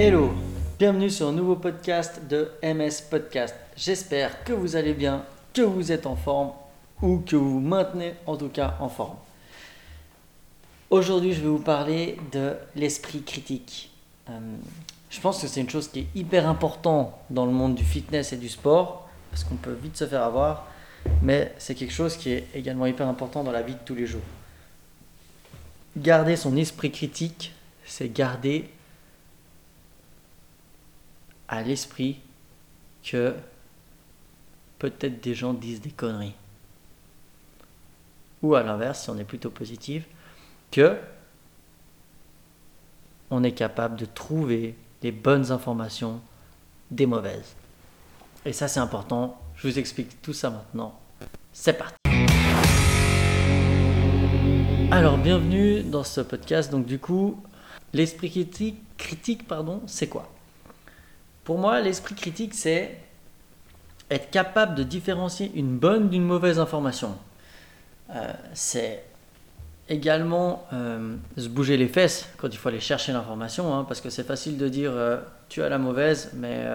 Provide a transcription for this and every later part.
Hello, bienvenue sur un nouveau podcast de MS Podcast. J'espère que vous allez bien, que vous êtes en forme ou que vous vous maintenez en tout cas en forme. Aujourd'hui, je vais vous parler de l'esprit critique. Euh, je pense que c'est une chose qui est hyper importante dans le monde du fitness et du sport, parce qu'on peut vite se faire avoir, mais c'est quelque chose qui est également hyper important dans la vie de tous les jours. Garder son esprit critique, c'est garder à l'esprit que peut-être des gens disent des conneries. Ou à l'inverse, si on est plutôt positif, que on est capable de trouver les bonnes informations des mauvaises. Et ça c'est important, je vous explique tout ça maintenant. C'est parti. Alors bienvenue dans ce podcast. Donc du coup, l'esprit critique, pardon, c'est quoi? Pour moi, l'esprit critique c'est être capable de différencier une bonne d'une mauvaise information. Euh, c'est également euh, se bouger les fesses quand il faut aller chercher l'information, hein, parce que c'est facile de dire euh, tu as la mauvaise, mais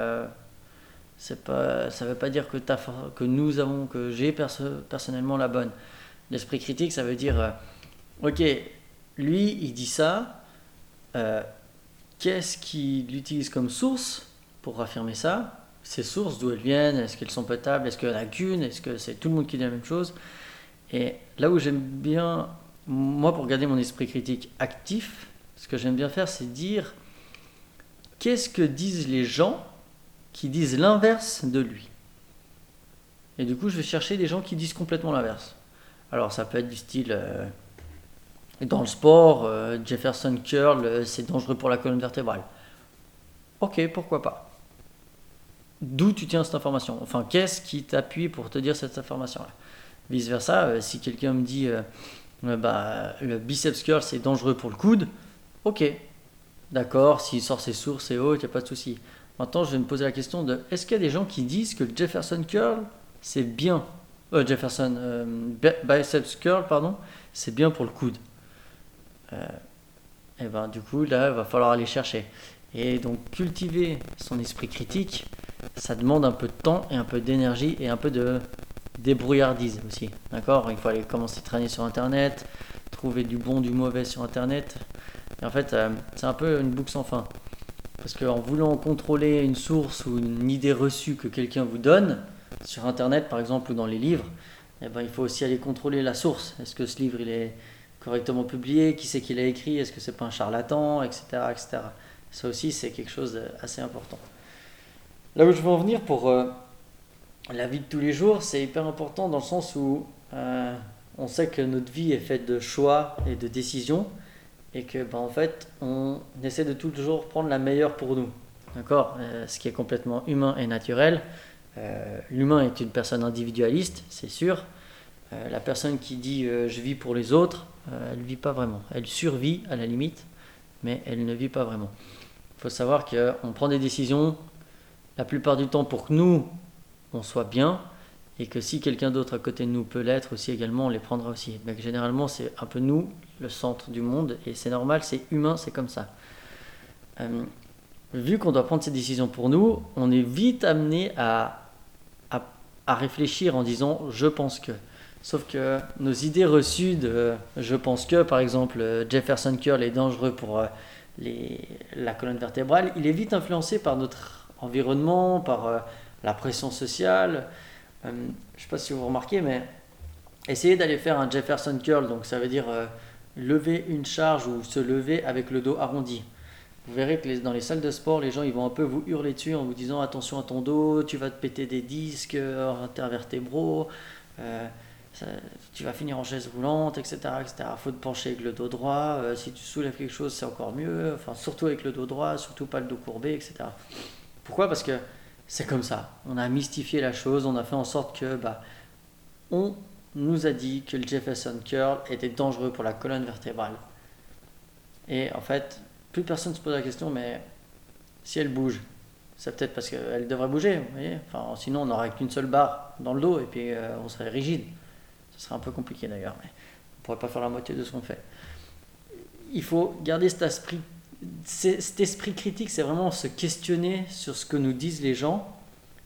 pas, ça ne veut pas dire que nous avons, que j'ai personnellement la bonne. L'esprit critique, ça veut dire ok, lui il dit ça, qu'est-ce qu'il utilise comme source? Pour affirmer ça Ces sources, d'où elles viennent Est-ce qu'elles sont potables Est-ce qu'il n'y en a qu'une Est-ce que c'est tout le monde qui dit la même chose et là où j'aime bien, moi pour garder mon esprit critique actif, ce que j'aime bien faire, c'est dire qu'est-ce que disent les gens qui disent l'inverse de lui? Et du coup, je vais chercher des gens qui disent complètement l'inverse. Alors ça peut être du style... Euh, dans le sport, euh, Jefferson Curl, euh, c'est dangereux pour la colonne vertébrale. Ok, pourquoi pas. D'où tu tiens cette information Enfin, qu'est-ce qui t'appuie pour te dire cette information-là? Vice versa, euh, si quelqu'un me dit euh, euh, bah, le biceps curl c'est dangereux pour le coude, ok, d'accord, s'il sort ses sources et autres, il n'y a pas de souci. Maintenant, je vais me poser la question de est-ce qu'il y a des gens qui disent que le Jefferson curl c'est bien, Jefferson biceps curl pardon, c'est bien pour le coude? et ben du coup là, il va falloir aller chercher. Et donc cultiver son esprit critique, ça demande un peu de temps et un peu d'énergie et un peu de débrouillardise aussi. D'accord? Il faut aller commencer à traîner sur Internet, trouver du bon, du mauvais sur Internet. Et en fait, euh, c'est un peu une boucle sans fin. Parce qu'en voulant contrôler une source ou une idée reçue que quelqu'un vous donne, sur Internet par exemple ou dans les livres, eh ben, il faut aussi aller contrôler la source. Est-ce que ce livre il est correctement publié? Qui c'est qui l'a écrit? Est-ce que c'est pas un charlatan? Etc. etc. Ça aussi, c'est quelque chose d'assez important. Là où je veux en venir pour euh, la vie de tous les jours, c'est hyper important dans le sens où euh, on sait que notre vie est faite de choix et de décisions et que ben, en fait on essaie de toujours prendre la meilleure pour nous. D'accord? Euh, Ce qui est complètement humain et naturel. L'humain est une personne individualiste, c'est sûr. la personne qui dit je vis pour les autres, elle ne vit pas vraiment. Elle survit à la limite, mais elle ne vit pas vraiment. Il faut savoir qu'on prend des décisions la plupart du temps pour que nous, on soit bien et que si quelqu'un d'autre à côté de nous peut l'être aussi également, on les prendra aussi. Mais généralement, c'est un peu nous, le centre du monde, et c'est normal, c'est humain, c'est comme ça. Euh, vu qu'on doit prendre ces décisions pour nous, on est vite amené à, à, à, réfléchir en disant je pense que. Sauf que nos idées reçues de je pense que, par exemple, Jefferson Curl est dangereux pour euh, les, la colonne vertébrale, il est vite influencé par notre environnement, par euh, la pression sociale. Euh, je ne sais pas si vous remarquez, mais essayez d'aller faire un Jefferson curl, donc ça veut dire euh, lever une charge ou se lever avec le dos arrondi. Vous verrez que dans les salles de sport, les gens ils vont un peu vous hurler dessus en vous disant attention à ton dos, tu vas te péter des disques intervertébraux, tu vas finir en chaise roulante, etc. etc. faut te pencher avec le dos droit, si tu soulèves quelque chose c'est encore mieux, enfin surtout avec le dos droit, surtout pas le dos courbé, etc. Pourquoi? Parce que c'est comme ça. On a mystifié la chose, on a fait en sorte que bah, on nous a dit que le Jefferson curl était dangereux pour la colonne vertébrale. Et en fait, plus personne se pose la question, mais si elle bouge, c'est peut-être parce qu'elle devrait bouger, vous voyez? Enfin, Sinon, on n'aurait qu'une seule barre dans le dos et puis euh, on serait rigide. Ce serait un peu compliqué d'ailleurs, mais on ne pourrait pas faire la moitié de ce qu'on fait. Il faut garder cet esprit cet esprit critique, c'est vraiment se questionner sur ce que nous disent les gens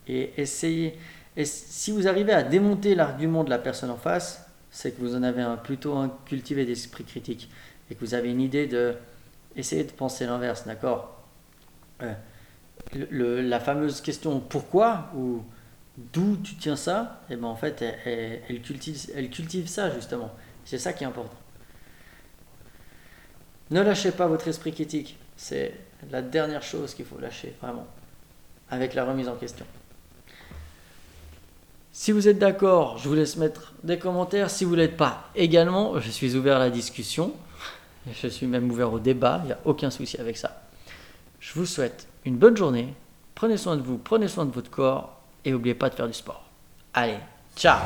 et essayer. Si vous arrivez à démonter l'argument de la personne en face, c'est que vous en avez un, plutôt un cultivé d'esprit critique et que vous avez une idée de essayer de penser l'inverse, d'accord? Euh, La fameuse question pourquoi? ou d'où tu tiens ça, et eh ben en fait elle, cultive, elle cultive ça justement. C'est ça qui est important. Ne lâchez pas votre esprit critique. C'est la dernière chose qu'il faut lâcher, vraiment, avec la remise en question. Si vous êtes d'accord, je vous laisse mettre des commentaires. Si vous ne l'êtes pas, également, je suis ouvert à la discussion. Je suis même ouvert au débat, il n'y a aucun souci avec ça. Je vous souhaite une bonne journée. Prenez soin de vous, prenez soin de votre corps et n'oubliez pas de faire du sport. Allez, ciao